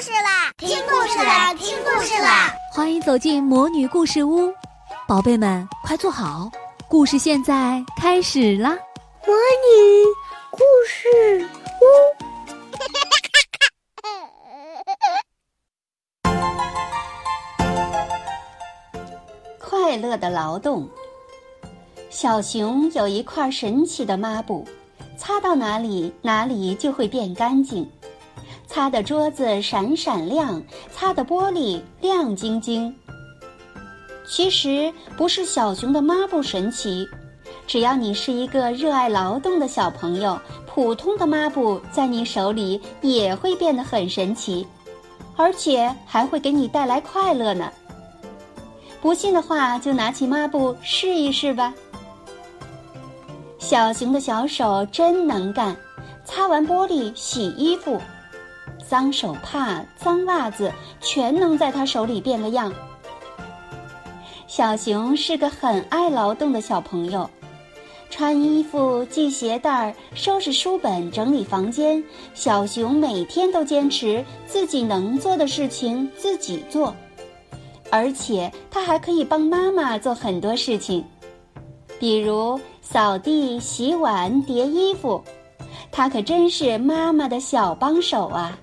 事啦！听故事啦！听故事啦！欢迎走进魔女故事屋，宝贝们快坐好，故事现在开始啦！魔女故事屋，快乐的劳动。小熊有一块神奇的抹布，擦到哪里哪里就会变干净。擦的桌子闪闪亮，擦的玻璃亮晶晶。其实不是小熊的抹布神奇，只要你是一个热爱劳动的小朋友，普通的抹布在你手里也会变得很神奇，而且还会给你带来快乐呢。不信的话，就拿起抹布试一试吧。小熊的小手真能干，擦完玻璃，洗衣服。脏手帕、脏袜子，全能在他手里变个样。小熊是个很爱劳动的小朋友，穿衣服、系鞋带、收拾书本、整理房间。小熊每天都坚持自己能做的事情自己做，而且他还可以帮妈妈做很多事情，比如扫地、洗碗、叠衣服。他可真是妈妈的小帮手啊！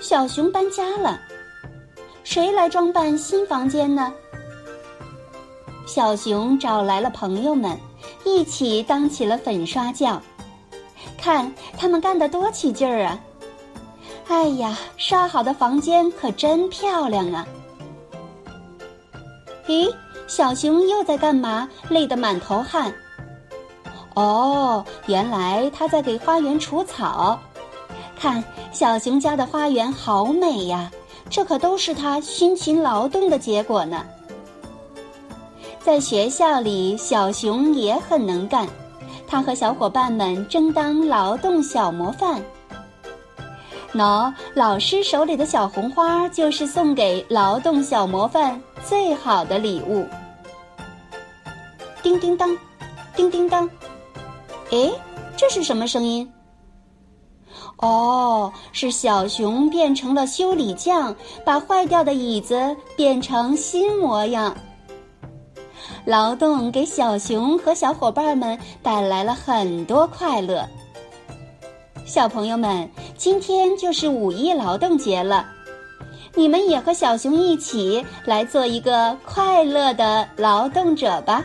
小熊搬家了，谁来装扮新房间呢？小熊找来了朋友们，一起当起了粉刷匠。看他们干得多起劲儿啊！哎呀，刷好的房间可真漂亮啊！咦，小熊又在干嘛？累得满头汗。哦，原来他在给花园除草。看，小熊家的花园好美呀！这可都是他辛勤劳动的结果呢。在学校里，小熊也很能干，他和小伙伴们争当劳动小模范。喏，老师手里的小红花就是送给劳动小模范最好的礼物。叮叮当，叮叮当，哎，这是什么声音？哦，是小熊变成了修理匠，把坏掉的椅子变成新模样。劳动给小熊和小伙伴们带来了很多快乐。小朋友们，今天就是五一劳动节了，你们也和小熊一起来做一个快乐的劳动者吧。